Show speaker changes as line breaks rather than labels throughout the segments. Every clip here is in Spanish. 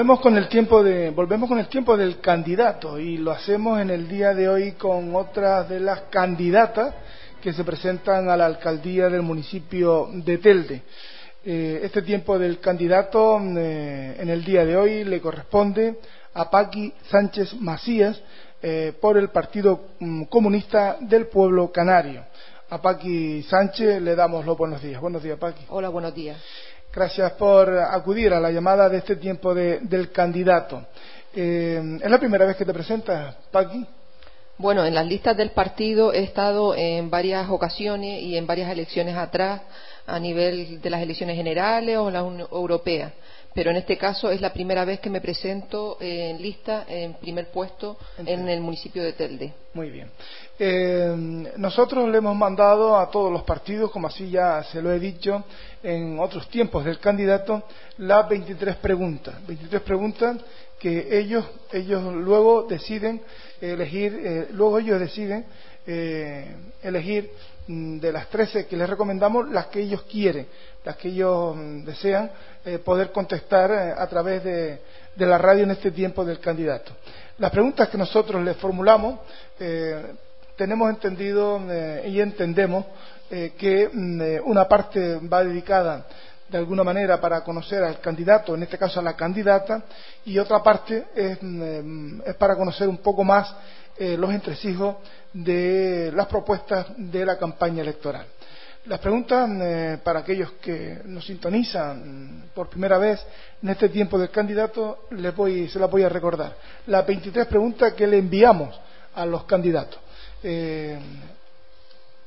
Volvemos con el tiempo de volvemos con el tiempo del candidato y lo hacemos en el día de hoy con otras de las candidatas que se presentan a la alcaldía del municipio de Telde. Eh, este tiempo del candidato eh, en el día de hoy le corresponde a Paqui Sánchez Macías eh, por el Partido mm, Comunista del Pueblo Canario. A Paqui Sánchez le damos los buenos días. Buenos días, Paqui.
Hola, buenos días.
Gracias por acudir a la llamada de este tiempo del candidato. Eh, ¿Es la primera vez que te presentas, Paqui?
Bueno, en las listas del partido he estado en varias ocasiones y en varias elecciones atrás, a nivel de las elecciones generales o las europeas. Pero en este caso es la primera vez que me presento en lista, en primer puesto, en el municipio de Telde.
Muy bien. Eh, nosotros le hemos mandado a todos los partidos, como así ya se lo he dicho en otros tiempos del candidato, las 23 preguntas. 23 preguntas que ellos, ellos luego deciden elegir, eh, luego ellos deciden eh, elegir mm, de las 13 que les recomendamos las que ellos quieren, las que ellos mm, desean poder contestar a través de, de la radio en este tiempo del candidato. Las preguntas que nosotros les formulamos tenemos entendido eh, y entendemos eh, que mm, eh, una parte va dedicada de alguna manera para conocer al candidato, en este caso a la candidata, y otra parte es, mm, para conocer un poco más los entresijos de las propuestas de la campaña electoral. Las preguntas para aquellos que nos sintonizan por primera vez en este tiempo del candidato les voy, se las voy a recordar. Las 23 preguntas que le enviamos a los candidatos. Eh,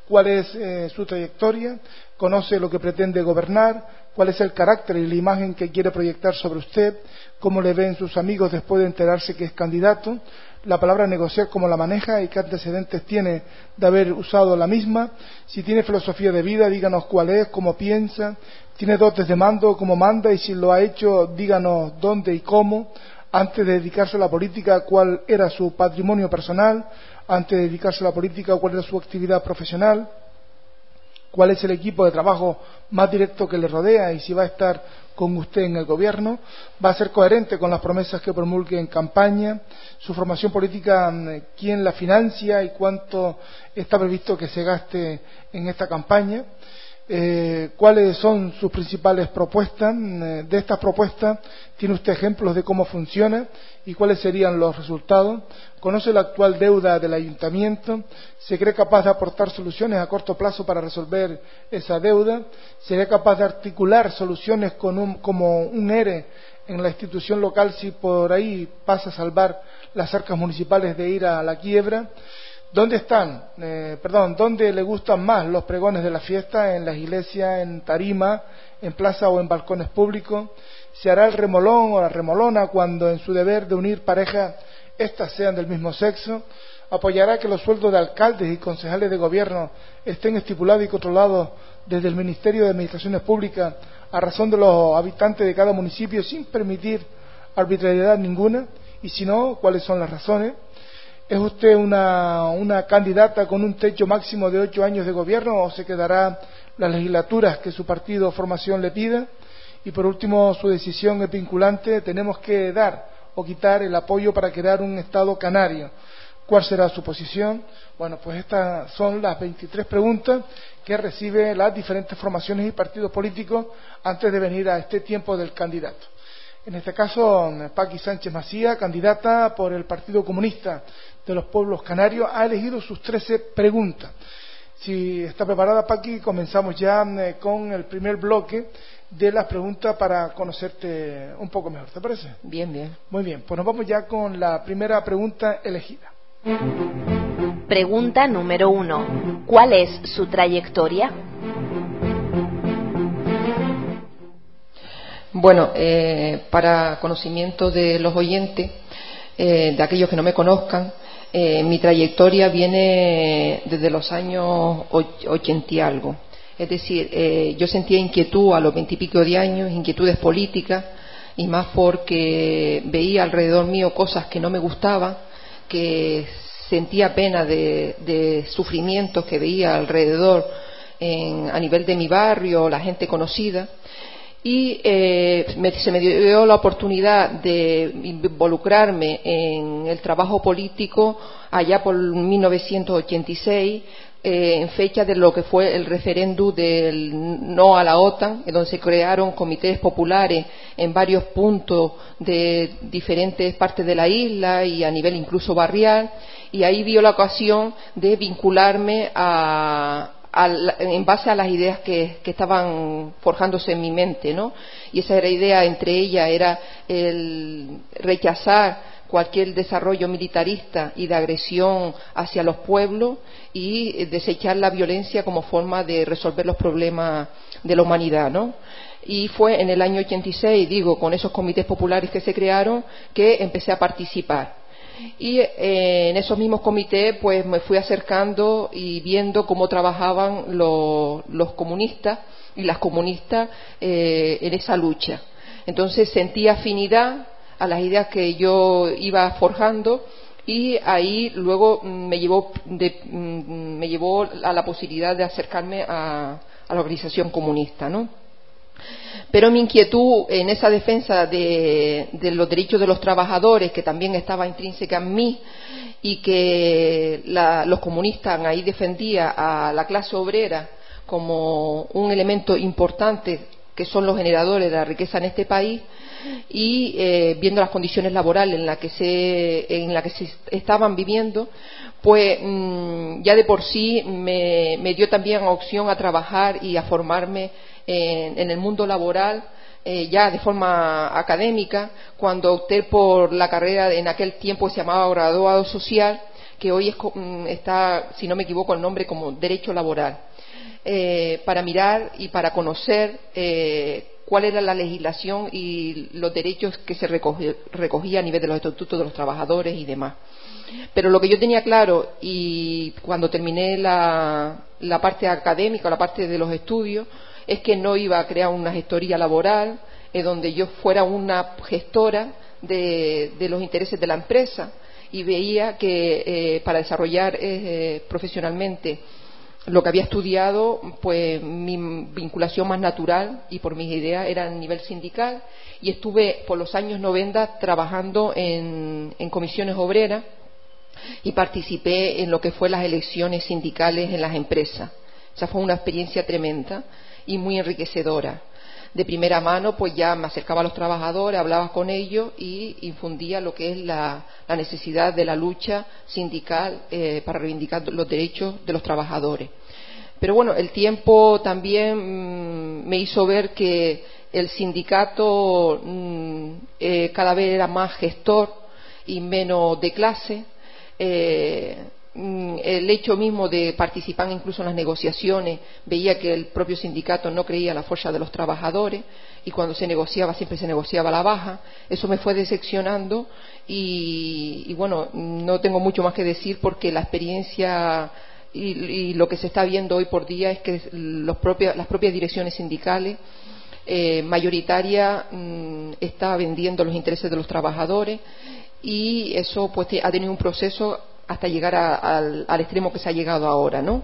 cuál es eh, su trayectoria, conoce lo que pretende gobernar, cuál es el carácter y la imagen que quiere proyectar sobre usted, cómo le ven sus amigos después de enterarse que es candidato, la palabra negociar cómo la maneja y qué antecedentes tiene de haber usado la misma, si tiene filosofía de vida, díganos cuál es, cómo piensa, tiene dotes de mando, cómo manda y si lo ha hecho, díganos dónde y cómo, antes de dedicarse a la política, cuál era su patrimonio personal, antes de dedicarse a la política, cuál es su actividad profesional, cuál es el equipo de trabajo más directo que le rodea y si va a estar con usted en el gobierno, va a ser coherente con las promesas que promulgue en campaña, su formación política, mm, quién la financia y cuánto está previsto que se gaste en esta campaña, eh, cuáles son sus principales propuestas. Eh, de estas propuestas, ¿tiene usted ejemplos de cómo funciona y cuáles serían los resultados? ¿Conoce la actual deuda del ayuntamiento? ¿Se cree capaz de aportar soluciones a corto plazo para resolver esa deuda? ¿Sería capaz de articular soluciones como un ERE en la institución local si por ahí pasa a salvar las arcas municipales de ir a la quiebra? ¿Dónde están, eh, perdón, dónde le gustan más los pregones de la fiesta? ¿En las iglesias, en tarima, en plaza o en balcones públicos? ¿Se hará el remolón o la remolona cuando en su deber de unir parejas éstas sean del mismo sexo? ¿Apoyará que los sueldos de alcaldes y concejales de gobierno estén estipulados y controlados desde el Ministerio de Administraciones Públicas a razón de los habitantes de cada municipio sin permitir arbitrariedad ninguna? Y si no, ¿cuáles son las razones? ¿Es usted una, candidata con un techo máximo de ocho años de gobierno o se quedará las legislaturas que su partido o formación le pida? Y por último, su decisión es vinculante. Tenemos que dar o quitar el apoyo para crear un Estado canario. ¿Cuál será su posición? Bueno, pues estas son las 23 preguntas que reciben las diferentes formaciones y partidos políticos antes de venir a este tiempo del candidato. En este caso, Paqui Sánchez Macía, candidata por el Partido Comunista de los Pueblos Canarios, ha elegido sus 13 preguntas. Si está preparada, Paqui, comenzamos ya eh, con el primer bloque de las preguntas para conocerte un poco mejor. ¿Te parece?
Bien, bien.
Muy bien, pues nos vamos ya con la primera pregunta elegida.
Pregunta número uno. ¿Cuál es su trayectoria?
Bueno, eh, para conocimiento de los oyentes, eh, de aquellos que no me conozcan, eh, mi trayectoria viene desde los años ochenta y algo. Es decir, yo sentía inquietud a los veintipico de años, inquietudes políticas, y más porque veía alrededor mío cosas que no me gustaban, que sentía pena de, sufrimientos que veía alrededor a nivel de mi barrio, la gente conocida y eh, se me dio la oportunidad de involucrarme en el trabajo político allá por 1986 eh, en fecha de lo que fue el referéndum del no a la OTAN, en donde se crearon comités populares en varios puntos de diferentes partes de la isla y a nivel incluso barrial, y ahí vio la ocasión de vincularme a, en base a las ideas que, estaban forjándose en mi mente, ¿no? Y esa era idea, entre ellas, era el rechazar cualquier desarrollo militarista y de agresión hacia los pueblos y desechar la violencia como forma de resolver los problemas de la humanidad, ¿no? Y fue en el año 86, digo, con esos comités populares que se crearon, que empecé a participar y eh, en esos mismos comités pues me fui acercando y viendo cómo trabajaban los, comunistas y las comunistas eh, en esa lucha. Entonces sentí afinidad a las ideas que yo iba forjando y ahí luego me llevó, mm, me llevó a la posibilidad de acercarme a, a la organización comunista, ¿no? Pero mi inquietud en esa defensa de, los derechos de los trabajadores, que también estaba intrínseca en mí, y que los comunistas ahí defendían a la clase obrera como un elemento importante que son los generadores de la riqueza en este país y eh, viendo las condiciones laborales en las que se, en la que se estaban viviendo, pues mm, ya de por sí me, me dio también opción a trabajar y a formarme en, el mundo laboral eh, ya de forma académica, cuando opté por la carrera en aquel tiempo se llamaba graduado social, que hoy mm, está, si no me equivoco, el nombre como derecho laboral, eh, para mirar y para conocer eh, cuál era la legislación y los derechos que se recogía, a nivel de los estatutos de los trabajadores y demás. Pero lo que yo tenía claro, y cuando terminé la, la parte académica, la parte de los estudios, es que no iba a crear una gestoría laboral en donde yo fuera una gestora de, los intereses de la empresa y veía que eh, para desarrollar eh, profesionalmente lo que había estudiado, pues mi vinculación más natural y por mis ideas era a nivel sindical y estuve por los años 90 trabajando en comisiones obreras y participé en lo que fue las elecciones sindicales en las empresas. Esa fue una experiencia tremenda y muy enriquecedora. De primera mano, pues ya me acercaba a los trabajadores, hablaba con ellos y infundía lo que es la, necesidad de la lucha sindical eh, para reivindicar los derechos de los trabajadores. Pero bueno, el tiempo también mm, me hizo ver que el sindicato mm, eh, cada vez era más gestor y menos de clase. Eh, el hecho mismo de participar incluso en las negociaciones veía que el propio sindicato no creía en la fuerza de los trabajadores y cuando se negociaba siempre se negociaba la baja. Eso me fue decepcionando y, bueno, no tengo mucho más que decir porque la experiencia y, lo que se está viendo hoy por día es que las propias direcciones sindicales eh, mayoritaria mm, está vendiendo los intereses de los trabajadores y eso pues ha tenido un proceso hasta llegar al, extremo que se ha llegado ahora, ¿no?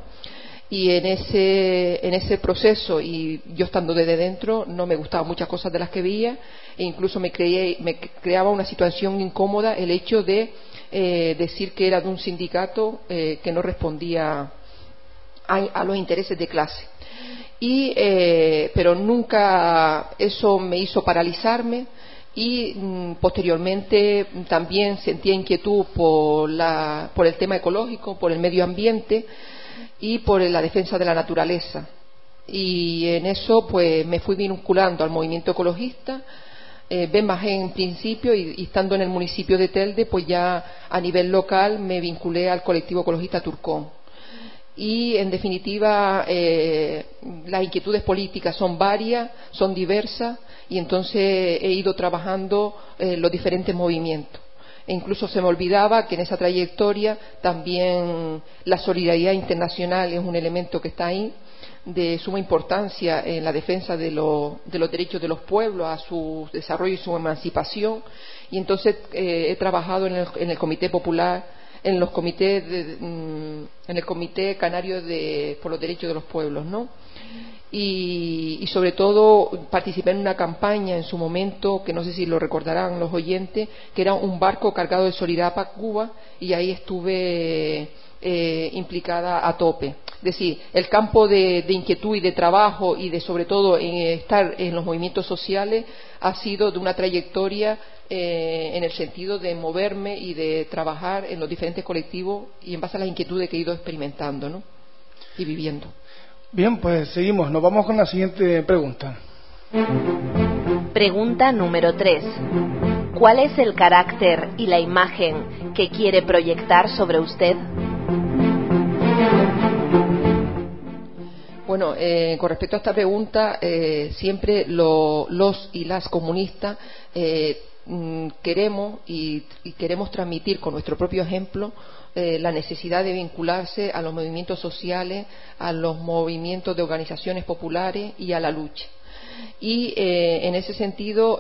Y en ese, en ese proceso, y yo estando desde dentro, no me gustaban muchas cosas de las que veía, e incluso me, me creaba una situación incómoda el hecho de eh, decir que era de un sindicato eh, que no respondía a, los intereses de clase. Y, eh, pero nunca eso me hizo paralizarme, y mm, posteriormente también sentía inquietud por, el tema ecológico, por el medio ambiente y por la defensa de la naturaleza. Y en eso pues me fui vinculando al movimiento ecologista eh, más en principio y, y, estando en el municipio de Telde, pues ya a nivel local me vinculé al colectivo ecologista Turcón. Y en definitiva, eh, las inquietudes políticas son varias, son diversas y entonces he ido trabajando eh, los diferentes movimientos. E incluso se me olvidaba que en esa trayectoria también la solidaridad internacional es un elemento que está ahí de suma importancia en la defensa de, los derechos de los pueblos a su desarrollo y su emancipación. Y entonces eh, he trabajado en el, Comité Popular, en los comités, mm, en el Comité Canario por los Derechos de los Pueblos, ¿no? Y, sobre todo participé en una campaña en su momento, que no sé si lo recordarán los oyentes, que era un barco cargado de solidaridad para Cuba y ahí estuve eh, implicada a tope. Es decir, el campo de, inquietud y de trabajo y de sobre todo estar en los movimientos sociales ha sido de una trayectoria eh, en el sentido de moverme y de trabajar en los diferentes colectivos y en base a las inquietudes que he ido experimentando ¿no? y viviendo.
Bien, pues seguimos. Nos vamos con la siguiente pregunta.
Pregunta número 3. ¿Cuál es el carácter y la imagen que quiere proyectar sobre usted?
Bueno, eh, con respecto a esta pregunta, eh, siempre los y las comunistas eh, mm, queremos y, queremos transmitir con nuestro propio ejemplo la necesidad de vincularse a los movimientos sociales, a los movimientos de organizaciones populares y a la lucha. Y en ese sentido,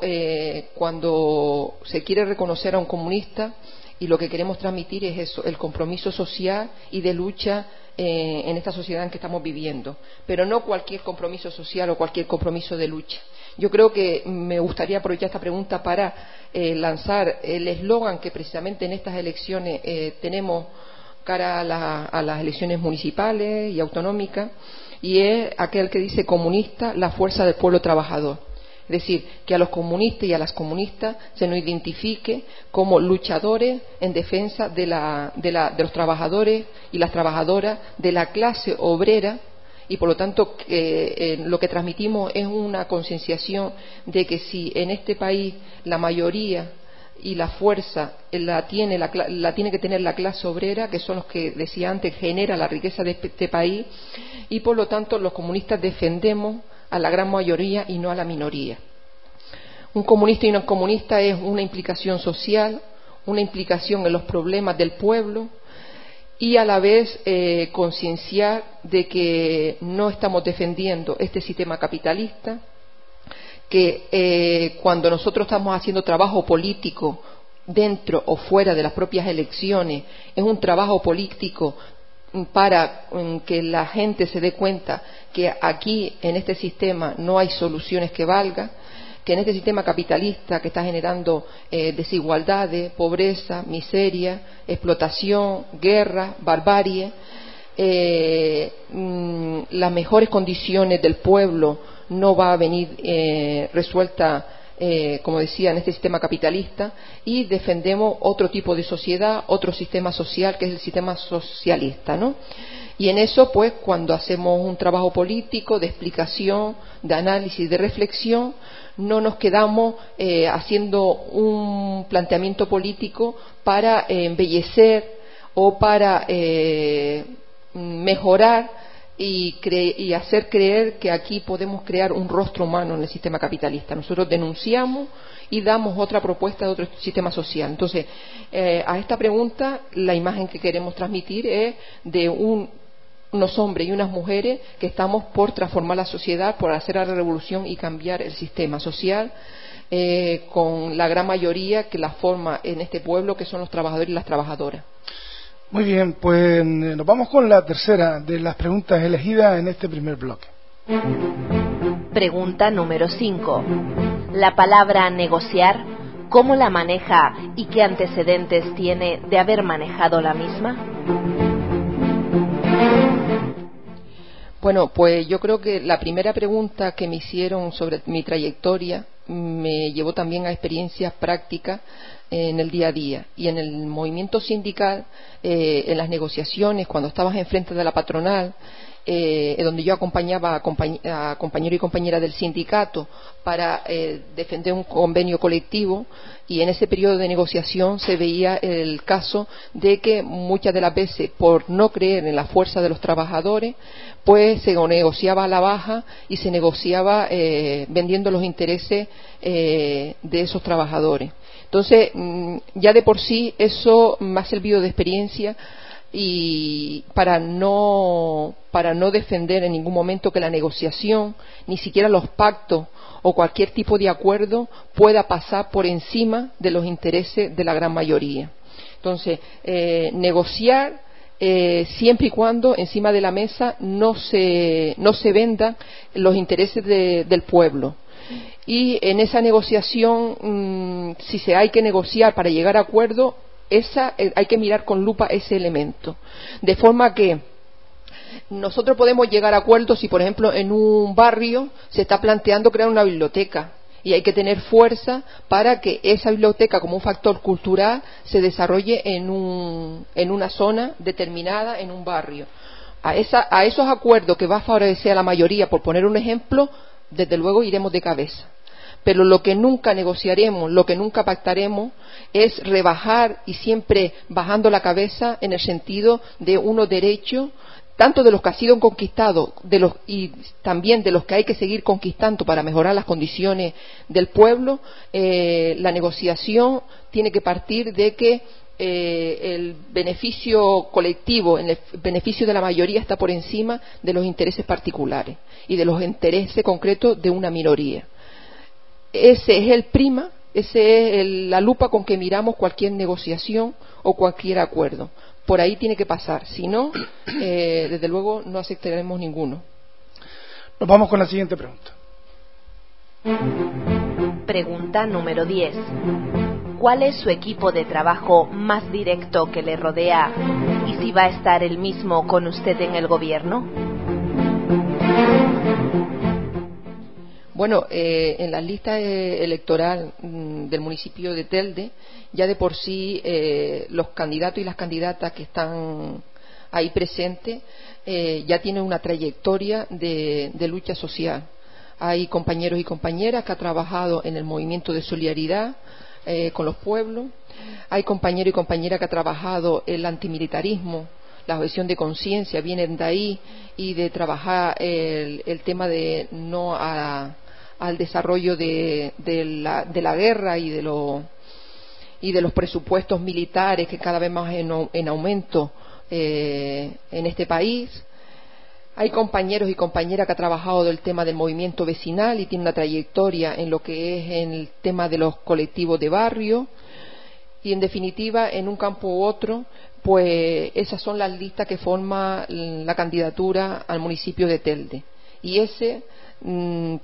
cuando se quiere reconocer a un comunista, y lo que queremos transmitir es eso, el compromiso social y de lucha eh, en esta sociedad en que estamos viviendo, pero no cualquier compromiso social o cualquier compromiso de lucha. Yo creo que me gustaría aprovechar esta pregunta para eh, lanzar el eslogan que precisamente en estas elecciones eh, tenemos cara a, las elecciones municipales y autonómicas, y es aquel que dice comunista, la fuerza del pueblo trabajador. Es decir, que a los comunistas y a las comunistas se nos identifique como luchadores en defensa de, los trabajadores y las trabajadoras de la clase obrera y por lo tanto eh, lo que transmitimos es una concienciación de que si en este país la mayoría y la fuerza la tiene, la, tiene que tener la clase obrera, que son los que decía antes genera la riqueza de este país, y por lo tanto los comunistas defendemos a la gran mayoría y no a la minoría. Un comunista y un comunista es una implicación social, una implicación en los problemas del pueblo y a la vez eh, concienciar de que no estamos defendiendo este sistema capitalista, que eh, cuando nosotros estamos haciendo trabajo político dentro o fuera de las propias elecciones, es un trabajo político para mm, que la gente se dé cuenta que aquí en este sistema no hay soluciones que valgan, que en este sistema capitalista que está generando eh, desigualdades, pobreza, miseria, explotación, guerra, barbarie, eh, mm, las mejores condiciones del pueblo no va a venir eh, resuelta eh, como decía, en este sistema capitalista y defendemos otro tipo de sociedad, otro sistema social que es el sistema socialista, ¿no? Y en eso, pues, cuando hacemos un trabajo político de explicación, de análisis, de reflexión, no nos quedamos eh, haciendo un planteamiento político para embellecer o para eh, mejorar y, hacer creer que aquí podemos crear un rostro humano en el sistema capitalista. Nosotros denunciamos y damos otra propuesta de otro sistema social. Entonces, eh, a esta pregunta, la imagen que queremos transmitir es de unos hombres y unas mujeres que estamos por transformar la sociedad, por hacer la revolución y cambiar el sistema social. Eh, con la gran mayoría que la forma en este pueblo, que son los trabajadores y las trabajadoras.
Muy bien, pues nos vamos con la tercera de las preguntas elegidas en este primer bloque.
Pregunta número 5. La palabra negociar, ¿cómo la maneja y qué antecedentes tiene de haber manejado la misma?
Bueno, pues yo creo que la primera pregunta que me hicieron sobre mi trayectoria me llevó también a experiencias prácticas en el día a día. Y en el movimiento sindical, eh, en las negociaciones, cuando estabas enfrente de la patronal eh, donde yo acompañaba a, compañeros y compañeras del sindicato para eh, defender un convenio colectivo y en ese periodo de negociación se veía el caso de que muchas de las veces por no creer en la fuerza de los trabajadores pues se negociaba a la baja y se negociaba eh, vendiendo los intereses de esos trabajadores. Entonces, mm, ya de por sí eso me ha servido de experiencia y para no, para no defender en ningún momento que la negociación, ni siquiera los pactos o cualquier tipo de acuerdo pueda pasar por encima de los intereses de la gran mayoría. Entonces, eh, negociar eh, siempre y cuando encima de la mesa no se, no se vendan los intereses del pueblo. Y en esa negociación, mm, si se hay que negociar para llegar a acuerdo, esa, eh, hay que mirar con lupa ese elemento. De forma que nosotros podemos llegar a acuerdos si, por ejemplo, en un barrio se está planteando crear una biblioteca y hay que tener fuerza para que esa biblioteca como un factor cultural se desarrolle en, un, en una zona determinada, en un barrio. A, esa, a esos acuerdos que va a favorecer a la mayoría, por poner un ejemplo, desde luego iremos de cabeza pero lo que nunca negociaremos, lo que nunca pactaremos es rebajar y siempre bajando la cabeza en el sentido de unos derechos tanto de los que han sido conquistados y también de los que hay que seguir conquistando para mejorar las condiciones del pueblo, eh, la negociación tiene que partir de que eh, el beneficio colectivo, el beneficio de la mayoría está por encima de los intereses particulares y de los intereses concretos de una minoría. Ese es el prima, esa es la lupa con que miramos cualquier negociación o cualquier acuerdo. Por ahí tiene que pasar. Si no, eh, desde luego no aceptaremos ninguno.
Nos vamos con la siguiente pregunta.
Pregunta número 10. ¿Cuál es su equipo de trabajo más directo que le rodea y si va a estar el mismo con usted en el gobierno?
Bueno, eh, en la lista eh, electoral mm, del municipio de Telde, ya de por sí eh, los candidatos y las candidatas que están ahí presentes ya tienen una trayectoria de, lucha social. Hay compañeros y compañeras que han trabajado en el movimiento de solidaridad con los pueblos. Hay compañeros y compañeras que han trabajado el antimilitarismo la objeción de conciencia vienen de ahí y de trabajar el, el tema de no a, al desarrollo de, la, de la, guerra y de, lo, y de los presupuestos militares que cada vez más en, en aumento eh, en este país. Hay compañeros y compañeras que han trabajado del tema del movimiento vecinal y tienen una trayectoria en lo que es el tema de los colectivos de barrio. Y en definitiva, en un campo u otro, pues esas son las listas que forman la candidatura al municipio de Telde. Y ese mm,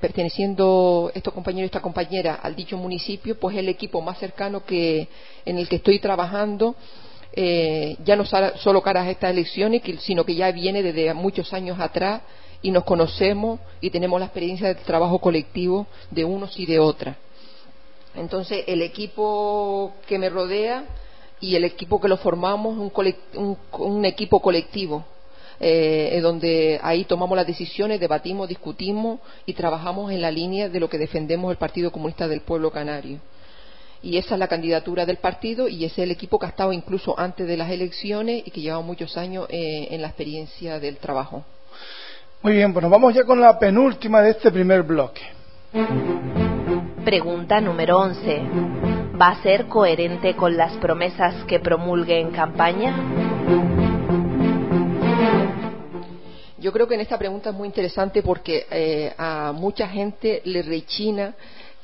perteneciendo estos compañeros y esta compañera al dicho municipio, pues el equipo más cercano que en el que estoy trabajando eh, ya no solo cara a estas elecciones, sino que ya viene desde muchos años atrás y nos conocemos y tenemos la experiencia del trabajo colectivo de unos y de otras. Entonces, el equipo que me rodea y el equipo que lo formamos es un equipo colectivo, eh, donde ahí tomamos las decisiones, debatimos, discutimos y trabajamos en la línea de lo que defendemos el Partido Comunista del Pueblo Canario. Y esa es la candidatura del partido y ese es el equipo que ha estado incluso antes de las elecciones y que lleva muchos años eh, en la experiencia del trabajo.
Muy bien, bueno, vamos ya con la penúltima de este primer bloque.
Pregunta número 11. ¿Va a ser coherente con las promesas que promulgue en campaña?
Yo creo que en esta pregunta es muy interesante porque eh, a mucha gente le rechina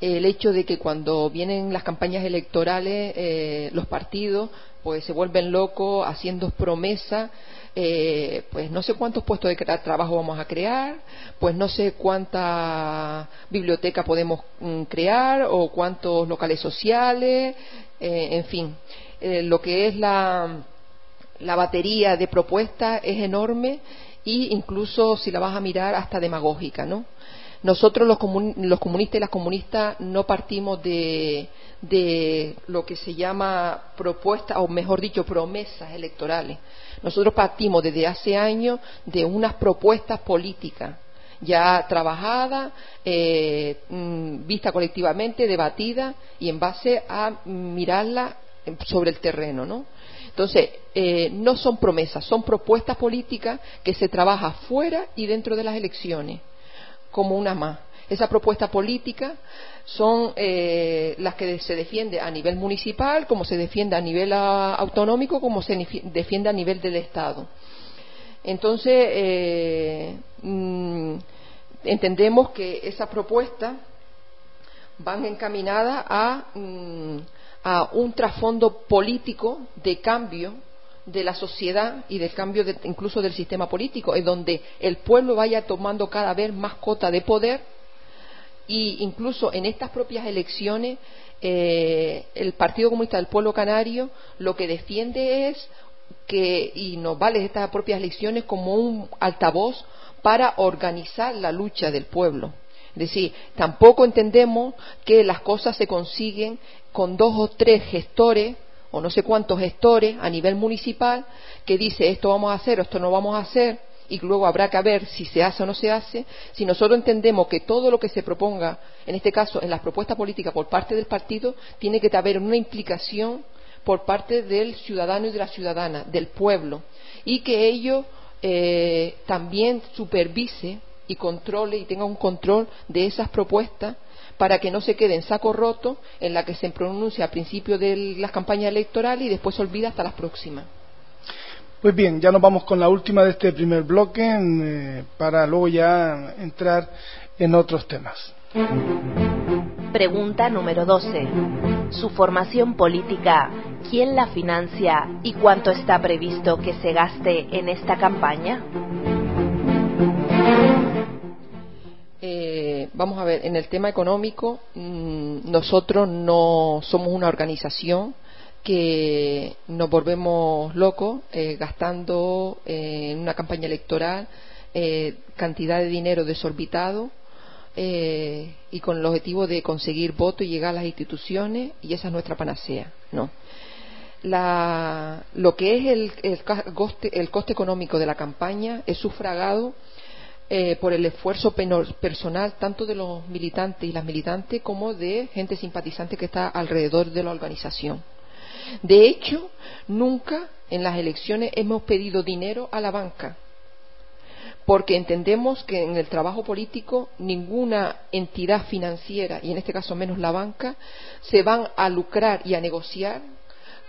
el hecho de que cuando vienen las campañas electorales eh, los partidos pues se vuelven locos haciendo promesas eh, pues no sé cuántos puestos de trabajo vamos a crear, pues no sé cuánta biblioteca podemos mm, crear o cuántos locales sociales, en fin, lo que es la batería de propuestas es enorme y incluso si la vas a mirar hasta demagógica, ¿no? Nosotros los, comunistas y las comunistas no partimos de, de lo que se llama propuestas, o mejor dicho, promesas electorales. Nosotros partimos desde hace años de unas propuestas políticas ya trabajada, eh, mm, vista colectivamente, debatida y en base a mirarla sobre el terreno, ¿no? Entonces, eh, no son promesas, son propuestas políticas que se trabaja fuera y dentro de las elecciones, como una más. Esa propuesta política son eh, las que se defiende a nivel municipal, como se defiende a nivel ah, autonómico, como se defiende a nivel del Estado. Entonces, eh, mm, entendemos que esas propuestas van encaminadas a, mm, a, un trasfondo político de cambio de la sociedad y del cambio incluso del sistema político, en donde el pueblo vaya tomando cada vez más cota de poder e incluso en estas propias elecciones eh, el Partido Comunista del Pueblo Canario lo que defiende es que, y nos vale estas propias elecciones como un altavoz para organizar la lucha del pueblo. Es decir, tampoco entendemos que las cosas se consiguen con dos o tres gestores o no sé cuántos gestores a nivel municipal que dice esto vamos a hacer o esto no vamos a hacer y luego habrá que ver si se hace o no se hace, si nosotros entendemos que todo lo que se proponga, en este caso en las propuestas políticas por parte del partido, tiene que haber una implicación por parte del ciudadano y de la ciudadana, del pueblo, y que ello eh, también supervise y controle y tenga un control de esas propuestas para que no se quede en saco roto en la que se pronuncia a principio de las campañas electorales y después se olvida hasta las próximas.
Pues bien, ya nos vamos con la última de este primer bloque eh, para luego ya entrar en otros temas.
Pregunta número 12. Su formación política, ¿quién la financia y cuánto está previsto que se gaste en esta campaña?
Eh, vamos a ver, en el tema económico, mm, nosotros no somos una organización que nos volvemos locos eh, gastando eh, en una campaña electoral cantidad de dinero desorbitado y con el objetivo de conseguir votos y llegar a las instituciones y esa es nuestra panacea. No. lo que es el, el coste económico de la campaña es sufragado eh, por el esfuerzo personal tanto de los militantes y las militantes como de gente simpatizante que está alrededor de la organización. De hecho, nunca en las elecciones hemos pedido dinero a la banca, porque entendemos que en el trabajo político ninguna entidad financiera, y en este caso menos la banca, se van a lucrar y a negociar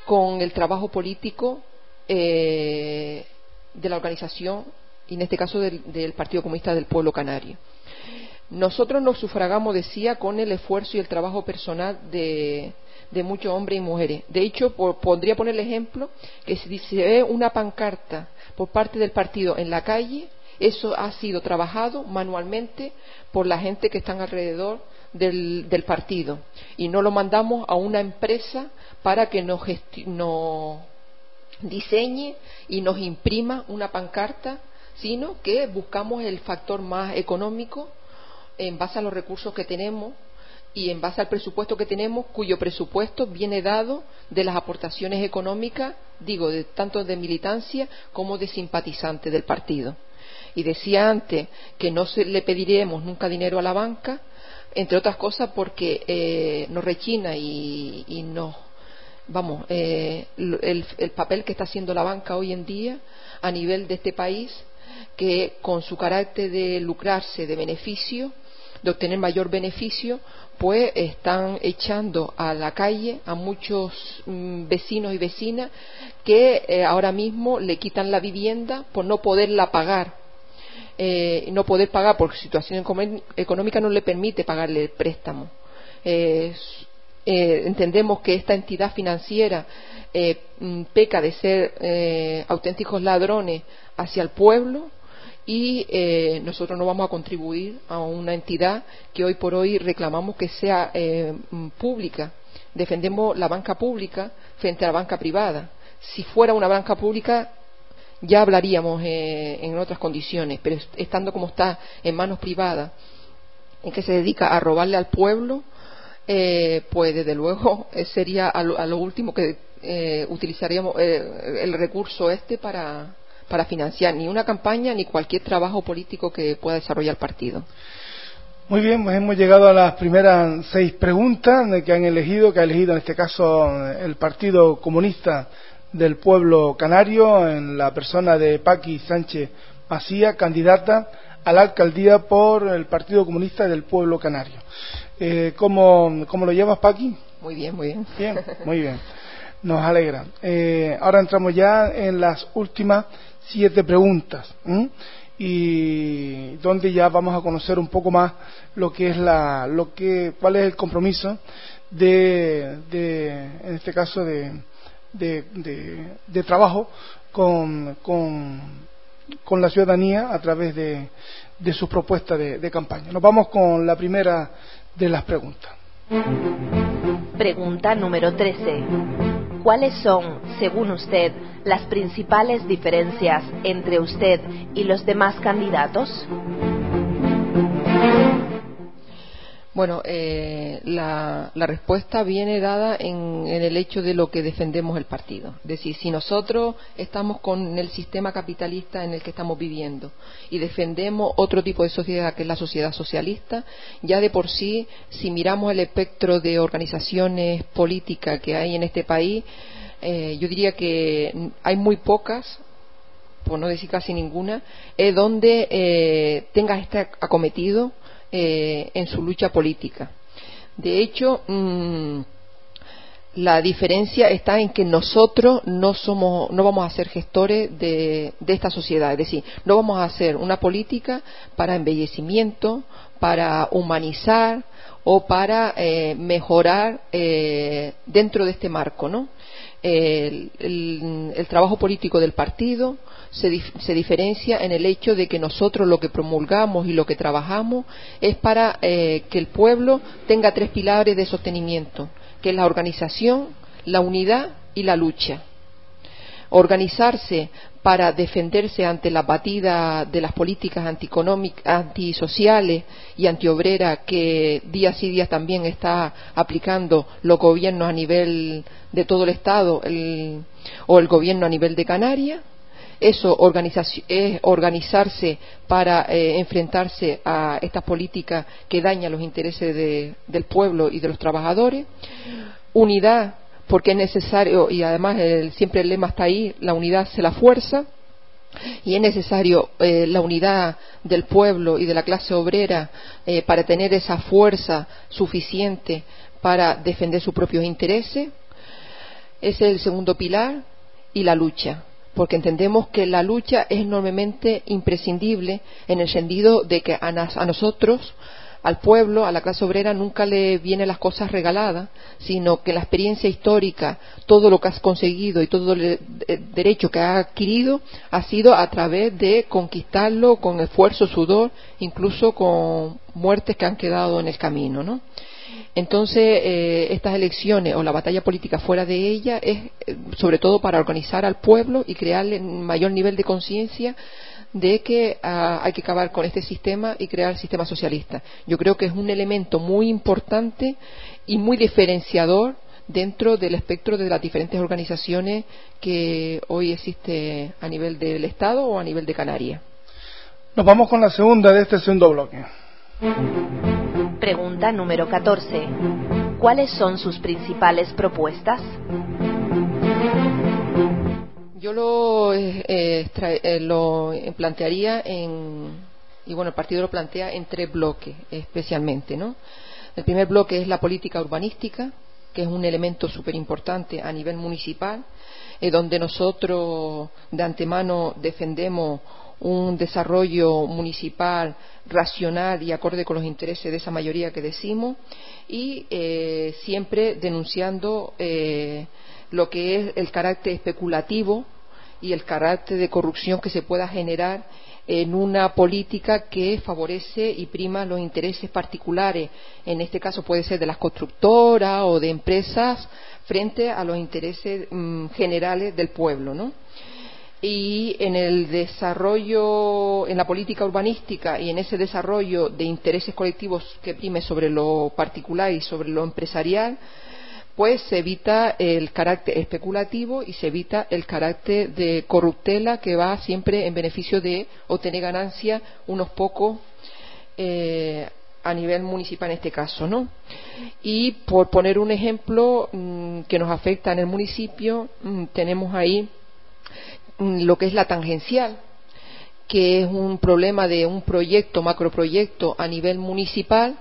con el trabajo político eh, de la organización y en este caso del, Partido Comunista del Pueblo Canario. Nosotros nos sufragamos, decía, con el esfuerzo y el trabajo personal de, muchos hombres y mujeres. De hecho, podría poner el ejemplo que si se ve una pancarta por parte del partido en la calle, eso ha sido trabajado manualmente por la gente que están alrededor del, partido y no lo mandamos a una empresa para que nos, nos diseñe y nos imprima una pancarta sino que buscamos el factor más económico en base a los recursos que tenemos y en base al presupuesto que tenemos, cuyo presupuesto viene dado de las aportaciones económicas, digo, de, tanto de militancia como de simpatizantes del partido. Y decía antes que no se, le pediremos nunca dinero a la banca, entre otras cosas porque eh, nos rechina y, y nos, vamos, eh, el, el papel que está haciendo la banca hoy en día a nivel de este país que con su carácter de lucrarse de beneficio, de obtener mayor beneficio, pues están echando a la calle a muchos mm, vecinos y vecinas que eh, ahora mismo le quitan la vivienda por no poderla pagar. Eh, no poder pagar porque su situación económica no le permite pagarle el préstamo. Eh, entendemos que esta entidad financiera mm, peca de ser auténticos ladrones hacia el pueblo y eh, nosotros no vamos a contribuir a una entidad que hoy por hoy reclamamos que sea eh, pública. Defendemos la banca pública frente a la banca privada. Si fuera una banca pública ya hablaríamos eh, en otras condiciones, pero estando como está en manos privadas, en que se dedica a robarle al pueblo, pues desde luego sería a lo, último que eh, utilizaríamos eh, el recurso este para, para financiar ni una campaña ni cualquier trabajo político que pueda desarrollar el partido.
Muy bien, pues hemos llegado a las primeras seis preguntas que han elegido, que ha elegido en este caso el Partido Comunista del Pueblo Canario, en la persona de Paqui Sánchez Macía, candidata a la alcaldía por el Partido Comunista del Pueblo Canario. Eh, ¿cómo, ¿Cómo lo llevas, Paqui?
Muy bien, muy bien.
Bien, muy bien. Nos alegra. Eh, ahora entramos ya en las últimas siete preguntas y donde ya vamos a conocer un poco más lo que es la, lo que, cuál es el compromiso de, de en este caso de, de, de, trabajo con, con, con, la ciudadanía a través de, de sus propuestas de campaña. Nos vamos con la primera de las preguntas.
Pregunta número 13. ¿Cuáles son, según usted, las principales diferencias entre usted y los demás candidatos?
Bueno, eh, la, respuesta viene dada en, el hecho de lo que defendemos el partido. Es decir, si nosotros estamos con el sistema capitalista en el que estamos viviendo y defendemos otro tipo de sociedad que es la sociedad socialista, ya de por sí, si miramos el espectro de organizaciones políticas que hay en este país, eh, yo diría que hay muy pocas por no decir casi ninguna, es donde eh, tenga este acometido eh, en su lucha política. De hecho, mm, la diferencia está en que nosotros no somos, no vamos a ser gestores de, esta sociedad, es decir, no vamos a hacer una política para embellecimiento, para humanizar o para eh, mejorar eh, dentro de este marco, ¿no? El, trabajo político del partido se, diferencia en el hecho de que nosotros lo que promulgamos y lo que trabajamos es para eh, que el pueblo tenga tres pilares de sostenimiento, que es la organización, la unidad y la lucha. Organizarse para defenderse ante la batida de las políticas antisociales y antiobreras que día sí día también está aplicando los gobiernos a nivel de todo el Estado o el gobierno a nivel de Canarias eso es organizarse para eh, enfrentarse a estas políticas que dañan los intereses del pueblo y de los trabajadores. Unidad, porque es necesario, y además siempre el lema está ahí, la unidad se la fuerza, y es necesario eh, la unidad del pueblo y de la clase obrera eh, para tener esa fuerza suficiente para defender sus propios intereses. Ese es el segundo pilar y la lucha porque entendemos que la lucha es enormemente imprescindible en el sentido de que a, nosotros, al pueblo, a la clase obrera, nunca le vienen las cosas regaladas, sino que la experiencia histórica, todo lo que has conseguido y todo el derecho que has adquirido ha sido a través de conquistarlo con esfuerzo, sudor, incluso con muertes que han quedado en el camino, ¿no? Entonces, eh, estas elecciones o la batalla política fuera de ella es eh, sobre todo para organizar al pueblo y crearle un mayor nivel de conciencia de que ah, hay que acabar con este sistema y crear el sistema socialista. Yo creo que es un elemento muy importante y muy diferenciador dentro del espectro de las diferentes organizaciones que hoy existe a nivel del Estado o a nivel de Canarias.
Nos vamos con la segunda de este segundo bloque.
Pregunta número 14. ¿Cuáles son sus principales propuestas?
Yo lo, eh, eh, lo plantearía en, y bueno, el partido lo plantea en tres bloques especialmente, ¿no? El primer bloque es la política urbanística, que es un elemento súper importante a nivel municipal, eh, donde nosotros de antemano defendemos un desarrollo municipal racional y acorde con los intereses de esa mayoría que decimos y eh, siempre denunciando eh, lo que es el carácter especulativo y el carácter de corrupción que se pueda generar en una política que favorece y prima los intereses particulares, en este caso puede ser de las constructoras o de empresas, frente a los intereses mm, generales del pueblo, ¿no? y en el desarrollo, en la política urbanística y en ese desarrollo de intereses colectivos que prime sobre lo particular y sobre lo empresarial, pues se evita el carácter especulativo y se evita el carácter de corruptela que va siempre en beneficio de obtener ganancia unos pocos eh, a nivel municipal en este caso, ¿no? Y por poner un ejemplo mm, que nos afecta en el municipio, mm, tenemos ahí mm, lo que es la tangencial, que es un problema de un proyecto, macroproyecto a nivel municipal,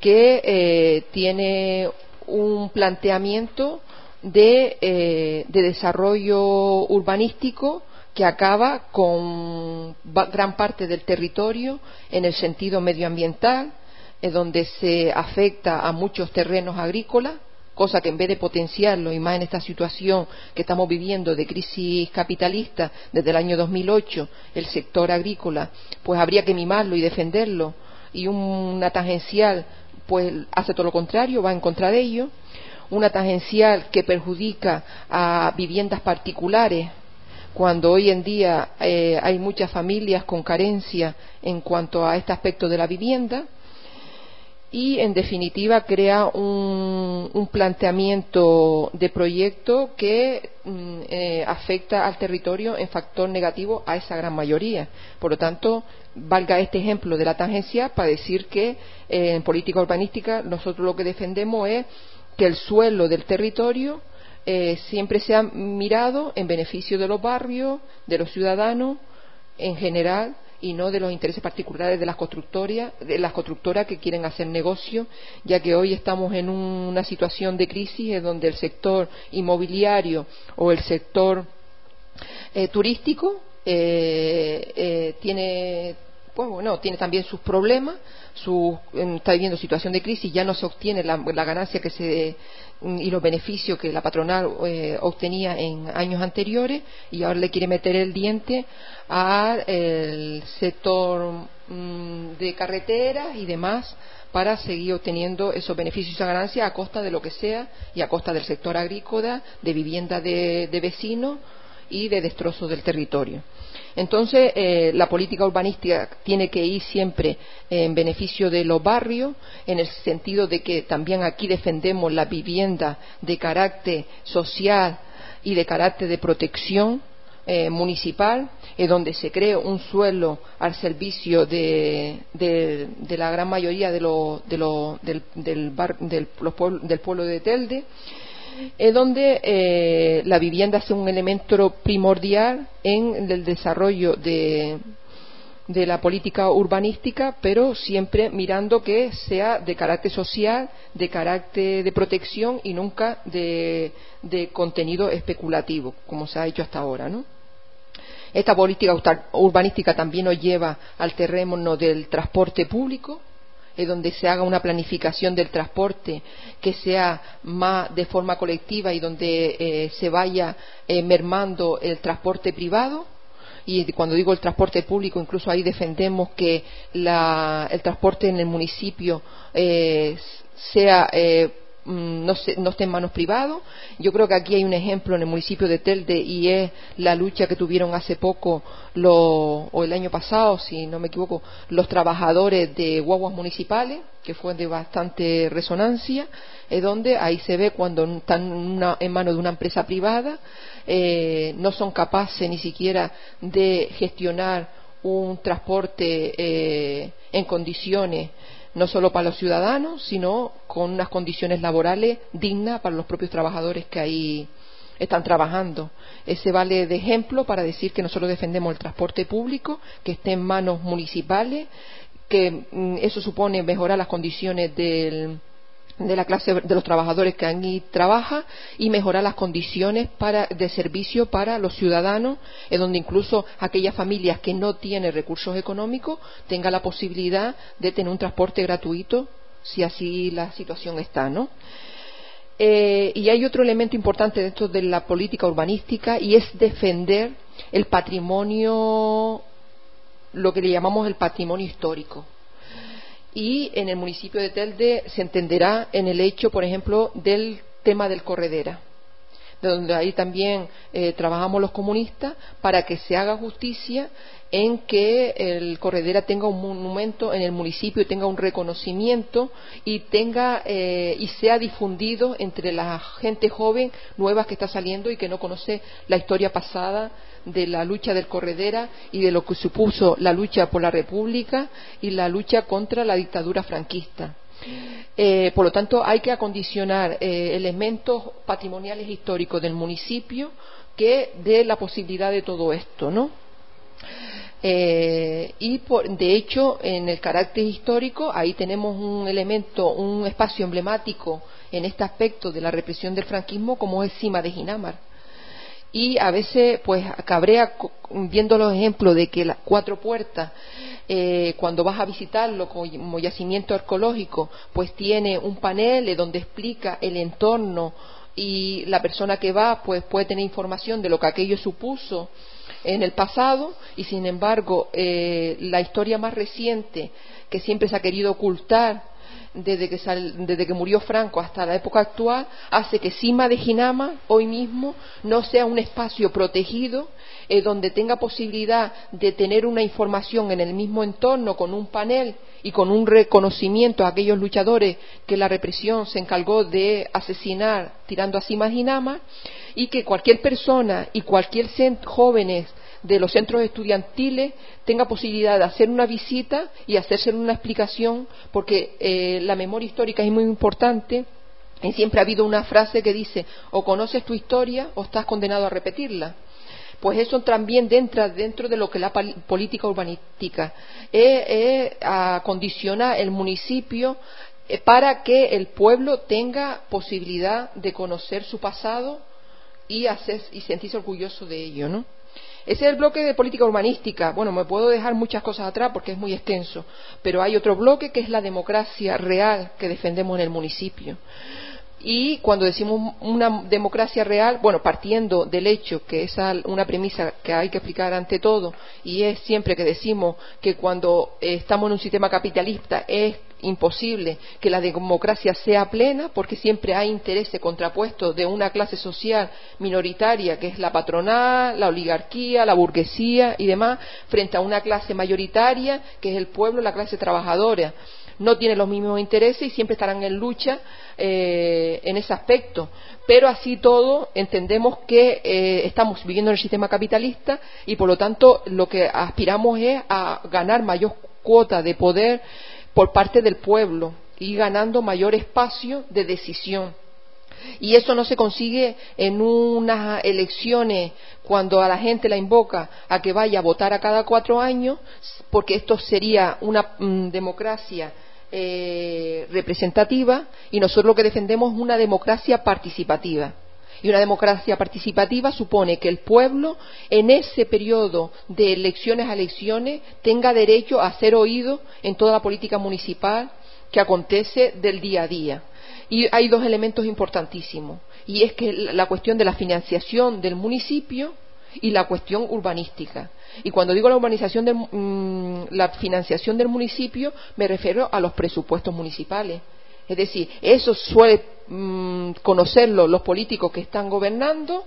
que eh, tiene un planteamiento de, eh, de desarrollo urbanístico que acaba con gran parte del territorio en el sentido medioambiental, donde se afecta a muchos terrenos agrícolas, cosa que en vez de potenciarlo y más en esta situación que estamos viviendo de crisis capitalista desde el año 2008, el sector agrícola, pues habría que mimarlo y defenderlo. Y una tangencial pues hace todo lo contrario, va en contra de ello, una tangencial que perjudica a viviendas particulares cuando hoy en día eh, hay muchas familias con carencia en cuanto a este aspecto de la vivienda, y en definitiva crea un, planteamiento de proyecto que mm, eh, afecta al territorio en factor negativo a esa gran mayoría. Por lo tanto, valga este ejemplo de la tangencia para decir que eh, en política urbanística nosotros lo que defendemos es que el suelo del territorio eh, siempre sea mirado en beneficio de los barrios, de los ciudadanos en general y no de los intereses particulares de las constructoras, de las constructoras que quieren hacer negocio, ya que hoy estamos en una situación de crisis en donde el sector inmobiliario o el sector eh, turístico eh, eh, tiene pues bueno, tiene también sus problemas, su, está viviendo situación de crisis, ya no se obtiene la, ganancia que se y los beneficios que la patronal eh, obtenía en años anteriores y ahora le quiere meter el diente al sector mm, de carreteras y demás para seguir obteniendo esos beneficios y esa ganancia a costa de lo que sea y a costa del sector agrícola, de vivienda de, de vecinos y de destrozo del territorio. Entonces, eh, la política urbanística tiene que ir siempre en beneficio de los barrios, en el sentido de que también aquí defendemos la vivienda de carácter social y de carácter de protección eh, municipal, donde se cree un suelo al servicio de, la gran mayoría de del, del pueblo de Telde es donde eh, la vivienda es un elemento primordial en el desarrollo de, la política urbanística, pero siempre mirando que sea de carácter social, de carácter de protección y nunca de, contenido especulativo, como se ha hecho hasta ahora, Esta política urbanística también nos lleva al terreno del transporte público, donde se haga una planificación del transporte que sea más de forma colectiva y donde eh, se vaya eh, mermando el transporte privado. Y cuando digo el transporte público, incluso ahí defendemos que el transporte en el municipio eh, Mm, no, esté en manos privadas. Yo creo que aquí hay un ejemplo en el municipio de Telde y es la lucha que tuvieron hace poco, o el año pasado, si no me equivoco, los trabajadores de guaguas municipales, que fue de bastante resonancia, es donde ahí se ve cuando están en manos de una empresa privada, eh, no son capaces ni siquiera de gestionar un transporte eh, en condiciones no solo para los ciudadanos, sino con unas condiciones laborales dignas para los propios trabajadores que ahí están trabajando. Ese vale de ejemplo para decir que nosotros defendemos el transporte público, que esté en manos municipales, que mm, eso supone mejorar las condiciones del, de la clase de los trabajadores que allí trabaja y mejorar las condiciones de servicio para los ciudadanos, en donde incluso aquellas familias que no tienen recursos económicos tengan la posibilidad de tener un transporte gratuito si así la situación está, ¿no? Eh, y hay otro elemento importante dentro de la política urbanística y es defender el patrimonio, lo que le llamamos el patrimonio histórico y en el municipio de Telde se entenderá en el hecho, por ejemplo, del tema del corredera. donde ahí también eh, trabajamos los comunistas, para que se haga justicia en que el Corredera tenga un monumento en el municipio, tenga un reconocimiento y tenga eh, y sea difundido entre la gente joven nueva que está saliendo y que no conoce la historia pasada de la lucha del Corredera y de lo que supuso la lucha por la República y la lucha contra la dictadura franquista. Eh, por lo tanto, hay que acondicionar eh, elementos patrimoniales históricos del municipio que dé la posibilidad de todo esto, ¿no? Eh, y de hecho, en el carácter histórico, ahí tenemos un elemento, un espacio emblemático en este aspecto de la represión del franquismo, como es Cima de Ginamar. Y a veces, pues, cabrea viendo los ejemplos de que las cuatro puertas, eh, cuando vas a visitarlo como yacimiento arqueológico, pues tiene un panel donde explica el entorno y la persona que va, pues puede tener información de lo que aquello supuso en el pasado y sin embargo eh, la historia más reciente que siempre se ha querido ocultar desde que, desde que, murió Franco hasta la época actual hace que Cima de Ginama hoy mismo no sea un espacio protegido eh, donde tenga posibilidad de tener una información en el mismo entorno con un panel y con un reconocimiento a aquellos luchadores que la represión se encargó de asesinar tirando a Cima de Ginama y que cualquier persona y cualquier jóvenes de los centros estudiantiles tenga posibilidad de hacer una visita y hacerse una explicación, porque eh, la memoria histórica es muy importante y siempre ha habido una frase que dice o conoces tu historia o estás condenado a repetirla. Pues eso también entra dentro de lo que la política urbanística es, acondiciona el municipio eh, para que el pueblo tenga posibilidad de conocer su pasado y, hacer, y sentirse orgulloso de ello, ¿no? Ese es el bloque de política urbanística. Bueno, me puedo dejar muchas cosas atrás porque es muy extenso, pero hay otro bloque que es la democracia real que defendemos en el municipio. Y cuando decimos una democracia real, bueno, partiendo del hecho que es una premisa que hay que explicar ante todo, y es siempre que decimos que cuando estamos en un sistema capitalista es imposible que la democracia sea plena porque siempre hay intereses contrapuestos de una clase social minoritaria que es la patronal, la oligarquía, la burguesía y demás, frente a una clase mayoritaria que es el pueblo, la clase trabajadora. No tienen los mismos intereses y siempre estarán en lucha eh, en ese aspecto. Pero así todo entendemos que eh, estamos viviendo en el sistema capitalista y por lo tanto lo que aspiramos es a ganar mayor cuota de poder por parte del pueblo y ganando mayor espacio de decisión. Y eso no se consigue en unas elecciones cuando a la gente la invoca a que vaya a votar a cada cuatro años, porque esto sería una mm, democracia eh, representativa y nosotros lo que defendemos es una democracia participativa. Y una democracia participativa supone que el pueblo, en ese periodo de elecciones a elecciones, tenga derecho a ser oído en toda la política municipal que acontece del día a día. Y hay dos elementos importantísimos. Y es que la cuestión de la financiación del municipio y la cuestión urbanística. Y cuando digo la urbanización mm, la financiación del municipio, me refiero a los presupuestos municipales. Es decir, eso suele mm, conocerlo los políticos que están gobernando,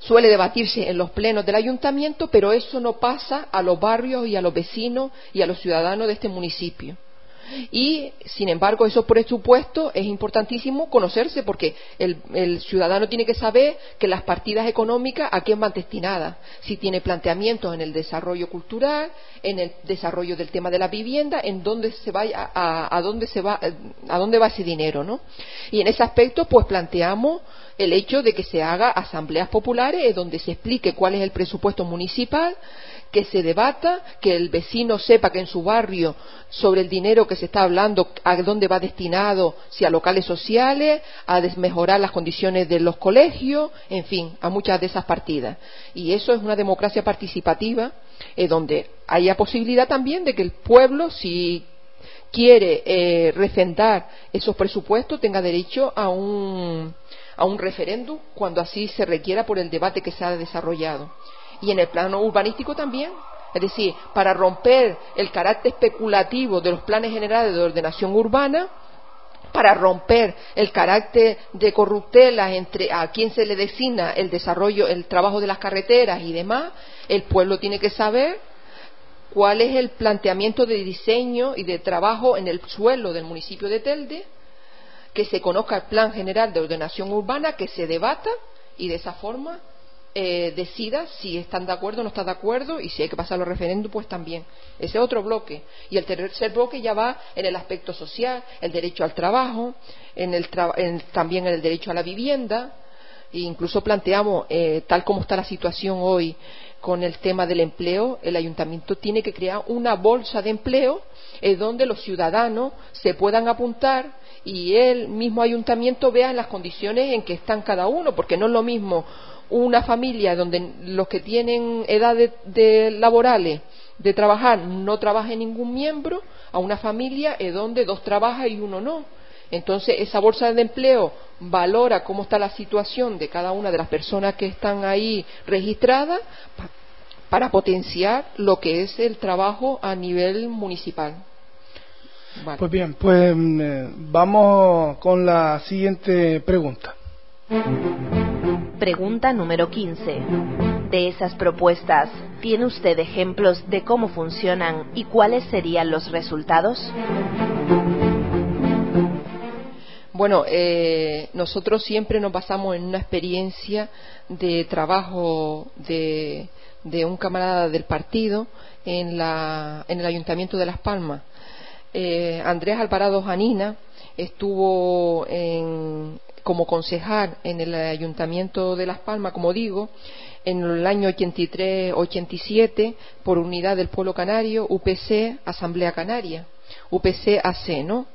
suele debatirse en los plenos del ayuntamiento, pero eso no pasa a los barrios y a los vecinos y a los ciudadanos de este municipio. Y, sin embargo, esos presupuestos es importantísimo conocerse porque el, ciudadano tiene que saber que las partidas económicas a quién van destinadas. Si tiene planteamientos en el desarrollo cultural, en el desarrollo del tema de la vivienda, en dónde se va, a, dónde se va, a dónde va ese dinero, ¿no? Y en ese aspecto, pues planteamos el hecho de que se haga asambleas populares donde se explique cuál es el presupuesto municipal, que se debata, que el vecino sepa que en su barrio sobre el dinero que se está hablando, a dónde va destinado, si a locales sociales, a desmejorar las condiciones de los colegios, en fin, a muchas de esas partidas. Y eso es una democracia participativa, eh, donde haya posibilidad también de que el pueblo, si quiere eh, refrendar esos presupuestos, tenga derecho a un, a un referéndum cuando así se requiera por el debate que se ha desarrollado y en el plano urbanístico también. Es decir, para romper el carácter especulativo de los planes generales de ordenación urbana, para romper el carácter de corruptela entre a quien se le designa el desarrollo, el trabajo de las carreteras y demás, el pueblo tiene que saber cuál es el planteamiento de diseño y de trabajo en el suelo del municipio de Telde, que se conozca el plan general de ordenación urbana, que se debata y de esa forma eh, decida si están de acuerdo o no están de acuerdo y si hay que pasar los referéndum, pues también. Ese otro bloque. Y el tercer bloque ya va en el aspecto social, el derecho al trabajo, en el también en el derecho a la vivienda. E incluso planteamos, eh, tal como está la situación hoy con el tema del empleo, el ayuntamiento tiene que crear una bolsa de empleo en donde los ciudadanos se puedan apuntar y el mismo ayuntamiento vea las condiciones en que están cada uno, porque no es lo mismo una familia donde los que tienen edad de, laborales de trabajar no trabaje ningún miembro a una familia en donde dos trabajan y uno no. Entonces, esa bolsa de empleo valora cómo está la situación de cada una de las personas que están ahí registradas para potenciar lo que es el trabajo a nivel municipal.
Pues bien, pues mm, eh, vamos con la siguiente pregunta.
Pregunta número 15. De esas propuestas, ¿tiene usted ejemplos de cómo funcionan y cuáles serían los resultados?
Bueno, eh, nosotros siempre nos basamos en una experiencia de trabajo de, un camarada del partido en, el Ayuntamiento de Las Palmas. Eh, Andrés Alvarado Janina estuvo en, como concejal en el Ayuntamiento de Las Palmas, como digo, en el año 83-87 por Unidad del Pueblo Canario, UPC, Asamblea Canaria, UPC AC, ¿no?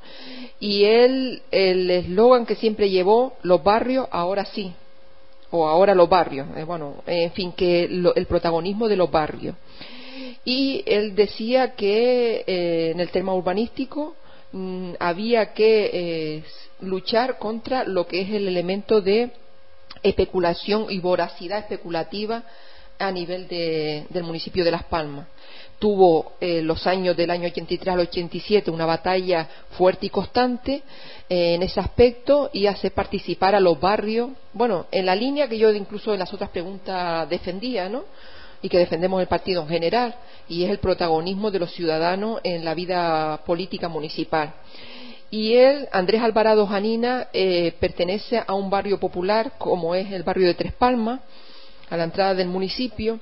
Y él, el eslogan que siempre llevó, los barrios, ahora sí, o ahora los barrios, eh, bueno, en fin, que el protagonismo de los barrios. Y él decía que eh, en el tema urbanístico mm, había que eh, luchar contra lo que es el elemento de especulación y voracidad especulativa a nivel del municipio de Las Palmas. Tuvo eh, los años del año 83 al 87 una batalla fuerte y constante eh, en ese aspecto y hace participar a los barrios, bueno, en la línea que yo incluso en las otras preguntas defendía, ¿no? y que defendemos el partido en general, y es el protagonismo de los ciudadanos en la vida política municipal. Y él, Andrés Alvarado Janina, eh, pertenece a un barrio popular como es el barrio de Tres Palmas, a la entrada del municipio.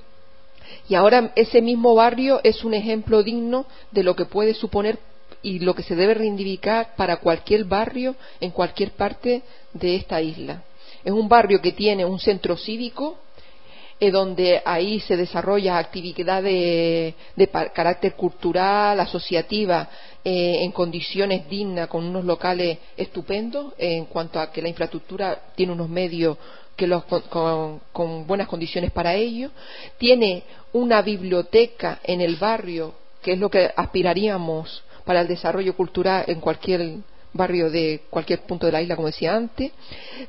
Y ahora ese mismo barrio es un ejemplo digno de lo que puede suponer y lo que se debe reivindicar para cualquier barrio en cualquier parte de esta isla. Es un barrio que tiene un centro cívico eh, donde ahí se desarrolla actividad de, carácter cultural, asociativa, eh, en condiciones dignas, con unos locales estupendos, en cuanto a que la infraestructura tiene unos medios que con, con, buenas condiciones para ello. Tiene una biblioteca en el barrio, que es lo que aspiraríamos para el desarrollo cultural en cualquier barrio de cualquier punto de la isla, como decía antes.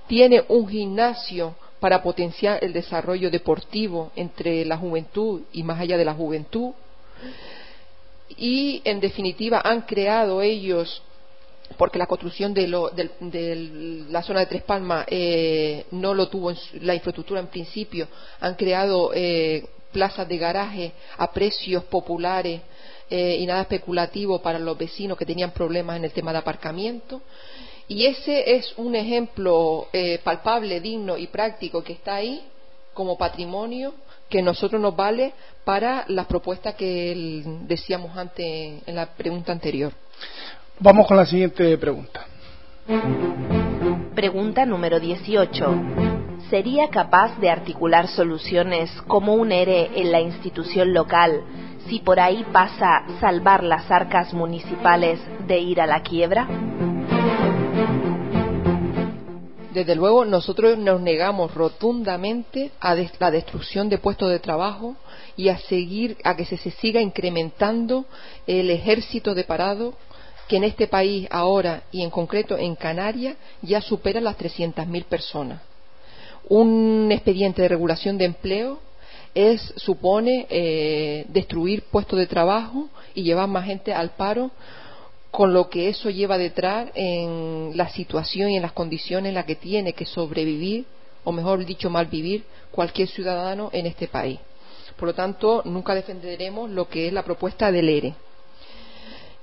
Tiene un gimnasio para potenciar el desarrollo deportivo entre la juventud y más allá de la juventud. Y, en definitiva, han creado ellos, porque la construcción de, la zona de Tres Palmas eh, no lo tuvo en la infraestructura en principio, han creado eh, plazas de garaje a precios populares eh, y nada especulativo para los vecinos que tenían problemas en el tema de aparcamiento. Y ese es un ejemplo eh, palpable, digno y práctico que está ahí como patrimonio que nosotros nos vale para las propuestas que decíamos antes en la pregunta anterior.
Vamos con la siguiente pregunta.
Pregunta número 18. ¿Sería capaz de articular soluciones como un ERE en la institución local si por ahí pasa salvar las arcas municipales de ir a la quiebra?
Desde luego, nosotros nos negamos rotundamente a la destrucción de puestos de trabajo y a seguir, a que se, siga incrementando el ejército de parado que en este país ahora y en concreto en Canarias ya supera las 300.000 personas. Un expediente de regulación de empleo es, supone eh, destruir puestos de trabajo y llevar más gente al paro con lo que eso lleva detrás en la situación y en las condiciones en las que tiene que sobrevivir, o mejor dicho, malvivir cualquier ciudadano en este país. Por lo tanto, nunca defenderemos lo que es la propuesta del ERE.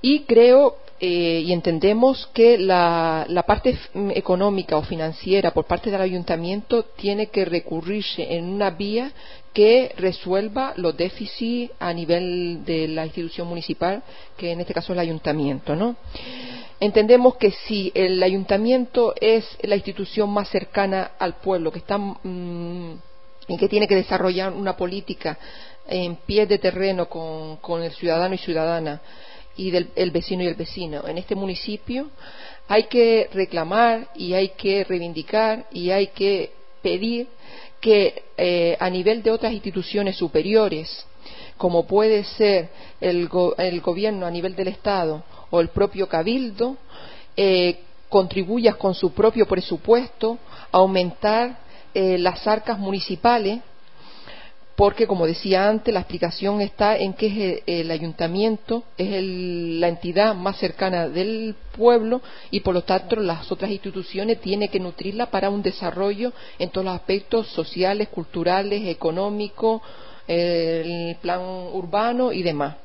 Y creo eh, y entendemos que la, parte económica o financiera por parte del ayuntamiento tiene que recurrirse en una vía que resuelva los déficits a nivel de la institución municipal, que en este caso es el ayuntamiento, ¿no? Entendemos que si el ayuntamiento es la institución más cercana al pueblo, que está mm, y que tiene que desarrollar una política en pie de terreno con, con el ciudadano y ciudadana, y del el vecino y el vecino. En este municipio hay que reclamar y hay que reivindicar y hay que pedir que eh, a nivel de otras instituciones superiores, como puede ser el, gobierno a nivel del Estado o el propio Cabildo, eh, contribuya con su propio presupuesto a aumentar eh, las arcas municipales porque, como decía antes, la explicación está en que el, ayuntamiento es la entidad más cercana del pueblo y, por lo tanto, las otras instituciones tienen que nutrirla para un desarrollo en todos los aspectos sociales, culturales, económicos, el plan urbano y demás.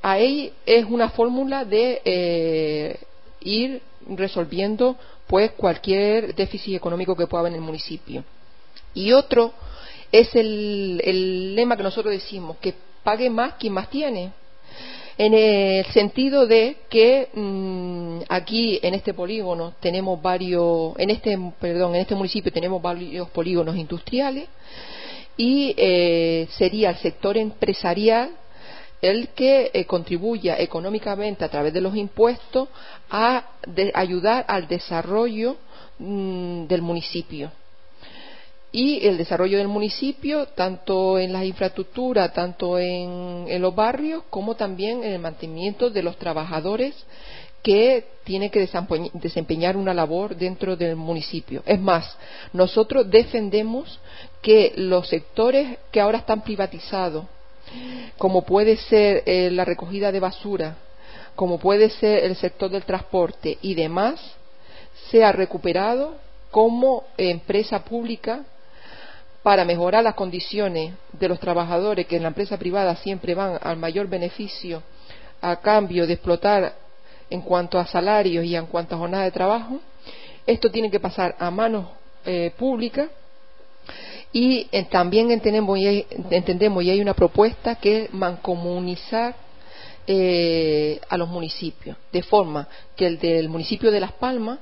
Ahí es una fórmula de eh, ir resolviendo pues cualquier déficit económico que pueda haber en el municipio. Y otro es el, lema que nosotros decimos, que pague más quien más tiene. En el sentido de que mm, aquí en este polígono tenemos varios en este perdón en este municipio tenemos varios polígonos industriales y eh, sería el sector empresarial el que eh, contribuya económicamente a través de los impuestos a ayudar al desarrollo mm, del municipio y el desarrollo del municipio, tanto en las infraestructuras, tanto en, los barrios, como también en el mantenimiento de los trabajadores que tienen que desempeñar una labor dentro del municipio. Es más, nosotros defendemos que los sectores que ahora están privatizados, como puede ser eh, la recogida de basura, como puede ser el sector del transporte y demás, sea recuperado como empresa pública para mejorar las condiciones de los trabajadores que en la empresa privada siempre van al mayor beneficio a cambio de explotar en cuanto a salarios y en cuanto a jornada de trabajo. Esto tiene que pasar a manos eh, públicas y eh, también entendemos y, hay, una propuesta que es mancomunizar eh, a los municipios, de forma que el del municipio de Las Palmas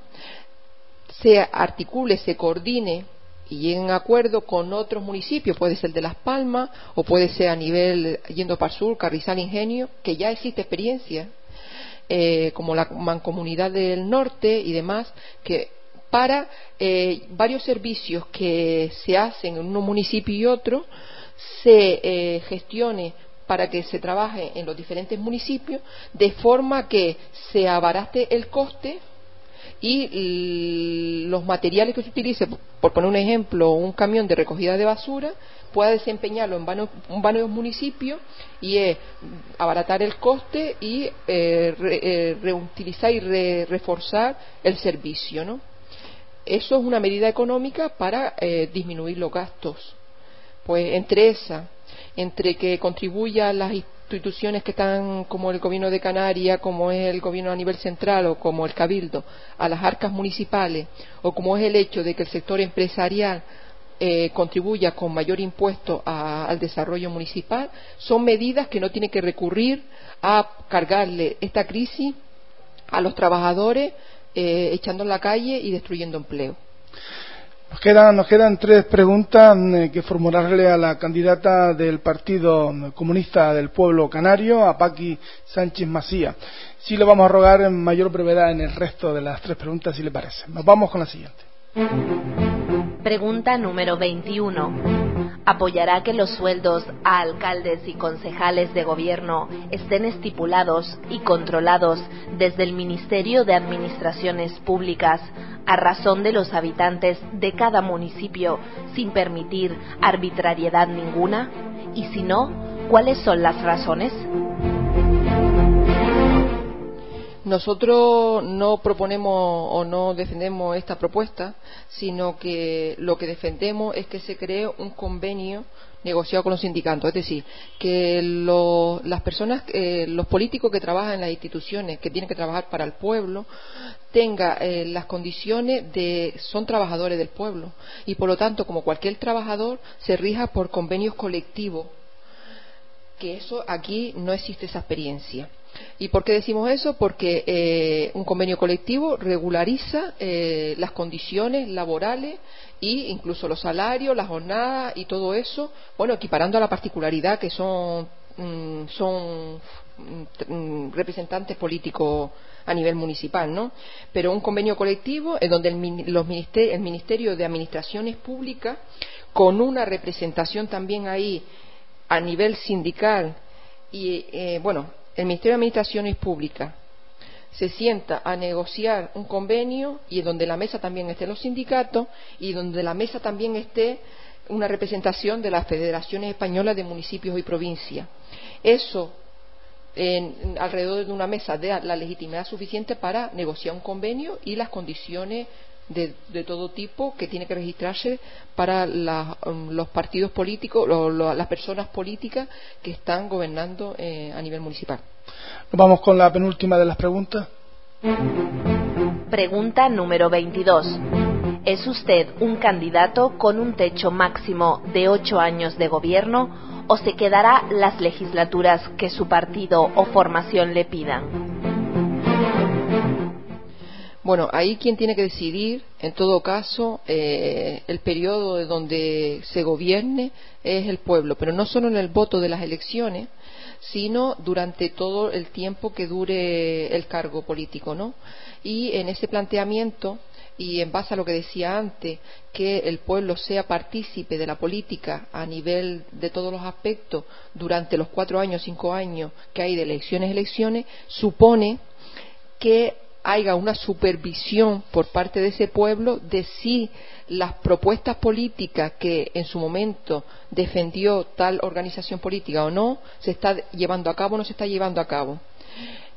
se articule, se coordine y lleguen a acuerdo con otros municipios, puede ser de Las Palmas o puede ser a nivel yendo para el sur, Carrizal Ingenio, que ya existe experiencia, eh, como la Mancomunidad del Norte y demás, que para eh, varios servicios que se hacen en un municipio y otro, se eh, gestione para que se trabaje en los diferentes municipios, de forma que se abaraste el coste y los materiales que se utilice, por poner un ejemplo, un camión de recogida de basura, pueda desempeñarlo en varios, municipios y es abaratar el coste y eh, eh, reutilizar y reforzar el servicio. ¿no? Eso es una medida económica para eh, disminuir los gastos. Pues entre esa, entre que contribuya a las instituciones que están como el gobierno de Canarias, como es el gobierno a nivel central o como el cabildo a las arcas municipales o como es el hecho de que el sector empresarial eh, contribuya con mayor impuesto al desarrollo municipal, son medidas que no tienen que recurrir a cargarle esta crisis a los trabajadores eh, echando en la calle y destruyendo empleo.
Nos quedan, tres preguntas eh, que formularle a la candidata del Partido Comunista del Pueblo Canario, a Paqui Sánchez Macía. Sí le vamos a rogar en mayor brevedad en el resto de las tres preguntas, si le parece. Nos vamos con la siguiente.
Pregunta número 21. ¿Apoyará que los sueldos a alcaldes y concejales de gobierno estén estipulados y controlados desde el Ministerio de Administraciones Públicas a razón de los habitantes de cada municipio sin permitir arbitrariedad ninguna? Y si no, ¿cuáles son las razones?
Nosotros no proponemos o no defendemos esta propuesta, sino que lo que defendemos es que se cree un convenio negociado con los sindicatos. Es decir, que las personas, eh, los políticos que trabajan en las instituciones, que tienen que trabajar para el pueblo, tengan eh, las condiciones de son trabajadores del pueblo y por lo tanto, como cualquier trabajador, se rija por convenios colectivos. Que eso aquí no existe esa experiencia. ¿Y por qué decimos eso? Porque eh, un convenio colectivo regulariza eh, las condiciones laborales e incluso los salarios, las jornadas y todo eso, bueno, equiparando a la particularidad que son, mm, mm, representantes políticos a nivel municipal, ¿no? Pero un convenio colectivo en donde el, los el Ministerio de Administraciones Públicas, con una representación también ahí a nivel sindical y, eh, bueno, el Ministerio de Administraciones Públicas se sienta a negociar un convenio y donde la mesa también estén los sindicatos y donde la mesa también esté una representación de las federaciones españolas de municipios y provincias. Eso en, alrededor de una mesa de la legitimidad suficiente para negociar un convenio y las condiciones de, todo tipo que tiene que registrarse para um, los partidos políticos, las personas políticas que están gobernando eh, a nivel municipal.
vamos con la penúltima de las preguntas.
Pregunta número 22. ¿Es usted un candidato con un techo máximo de ocho años de gobierno o se quedará las legislaturas que su partido o formación le pidan?
Bueno, ahí quien tiene que decidir, en todo caso, eh, el periodo de donde se gobierne es el pueblo, pero no solo en el voto de las elecciones, sino durante todo el tiempo que dure el cargo político, ¿no? Y en ese planteamiento y en base a lo que decía antes, que el pueblo sea partícipe de la política a nivel de todos los aspectos durante los cuatro años, cinco años que hay de elecciones, elecciones, supone que haya una supervisión por parte de ese pueblo de si las propuestas políticas que en su momento defendió tal organización política o no se está llevando a cabo o no se está llevando a cabo.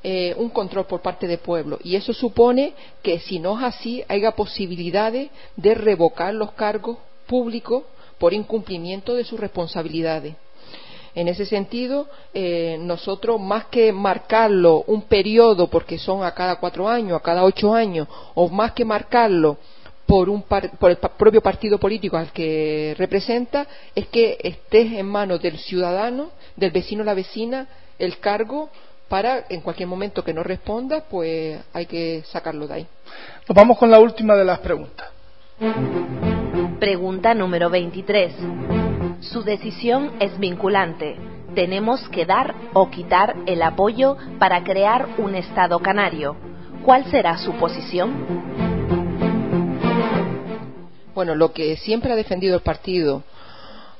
Eh, un control por parte del pueblo y eso supone que si no es así haya posibilidades de revocar los cargos públicos por incumplimiento de sus responsabilidades. En ese sentido, eh, nosotros más que marcarlo un periodo, porque son a cada cuatro años, a cada ocho años, o más que marcarlo por, un por el propio partido político al que representa, es que esté en manos del ciudadano, del vecino o la vecina, el cargo para, en cualquier momento que no responda, pues hay que sacarlo de ahí.
Nos vamos con la última de las preguntas.
Pregunta número 23. Su decisión es vinculante. Tenemos que dar o quitar el apoyo para crear un Estado canario. ¿Cuál será su posición?
Bueno, lo que siempre ha defendido el Partido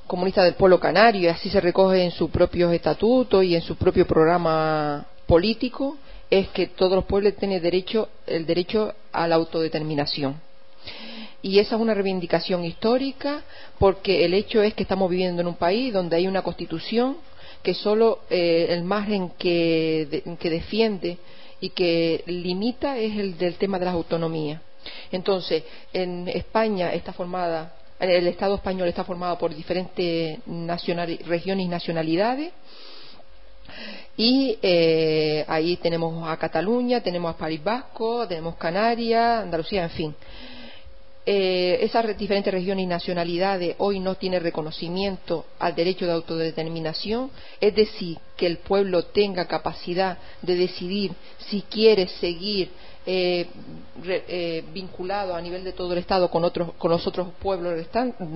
Comunista del Pueblo Canario, y así se recoge en su propio estatuto y en su propio programa político, es que todos los pueblos tienen derecho, el derecho a la autodeterminación y esa es una reivindicación histórica porque el hecho es que estamos viviendo en un país donde hay una constitución que solo eh, el margen que, que defiende y que limita es el del tema de las autonomías. Entonces, en España está formada, el Estado español está formado por diferentes regiones y nacionalidades. Y eh, ahí tenemos a Cataluña, tenemos a País Vasco, tenemos Canarias, Andalucía, en fin. Eh, esas diferentes regiones y nacionalidades hoy no tienen reconocimiento al derecho de autodeterminación, es decir, que el pueblo tenga capacidad de decidir si quiere seguir eh, eh, vinculado a nivel de todo el Estado con, otros, con los otros pueblos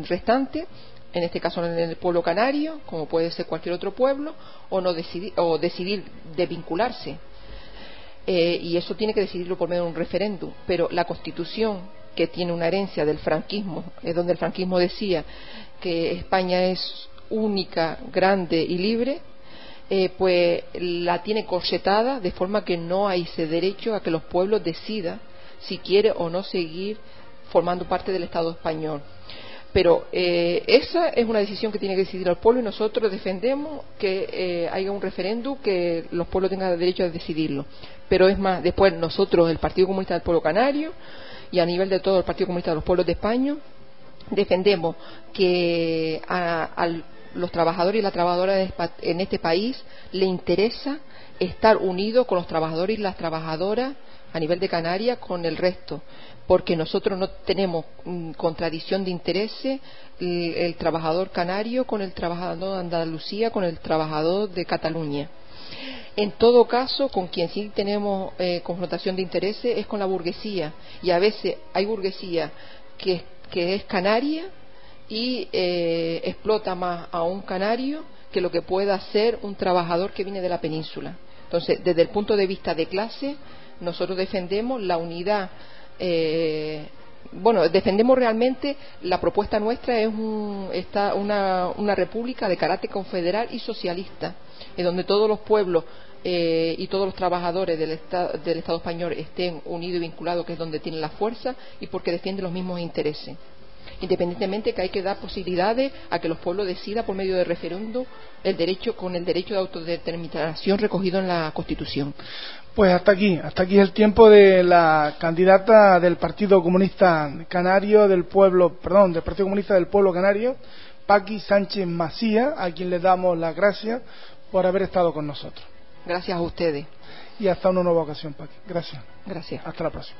restantes, en este caso en el pueblo canario, como puede ser cualquier otro pueblo, o, no decidir, o decidir de vincularse. y eso tiene que decidirlo por medio de un referéndum. Pero la Constitución que tiene una herencia del franquismo, es donde el franquismo decía que España es única, grande y libre, eh, pues la tiene corsetada de forma que no hay ese derecho a que los pueblos decidan si quiere o no seguir formando parte del Estado español. Pero eh, esa es una decisión que tiene que decidir el pueblo y nosotros defendemos que eh, haya un referéndum que los pueblos tengan derecho a decidirlo. Pero es más, después nosotros, el Partido Comunista del Pueblo Canario y a nivel de todo el Partido Comunista de los Pueblos de España, defendemos que a, los trabajadores y las trabajadoras en este país le interesa estar unidos con los trabajadores y las trabajadoras a nivel de Canarias con el resto porque nosotros no tenemos mm, contradicción de intereses el, trabajador canario con el trabajador de Andalucía, con el trabajador de Cataluña. En todo caso, con quien sí tenemos eh, confrontación de intereses es con la burguesía. Y a veces hay burguesía que, es canaria y eh, explota más a un canario que lo que pueda ser un trabajador que viene de la península. Entonces, desde el punto de vista de clase, nosotros defendemos la unidad eh, bueno, defendemos realmente la propuesta nuestra es una, república de carácter confederal y socialista, en donde todos los pueblos eh, y todos los trabajadores del, Estado español estén unidos y vinculados, que es donde tienen la fuerza y porque defienden los mismos intereses independientemente que hay que dar posibilidades a que los pueblos decidan por medio de referéndum el derecho con el derecho de autodeterminación recogido en la Constitución.
Pues hasta aquí, hasta aquí el tiempo de la candidata del Partido Comunista Canario del pueblo, perdón, del Partido Comunista del Pueblo Canario, Paqui Sánchez Macía, a quien le damos las gracias por haber estado con nosotros.
Gracias a ustedes.
Y hasta una nueva ocasión, Paqui. Gracias.
Gracias.
Hasta la próxima.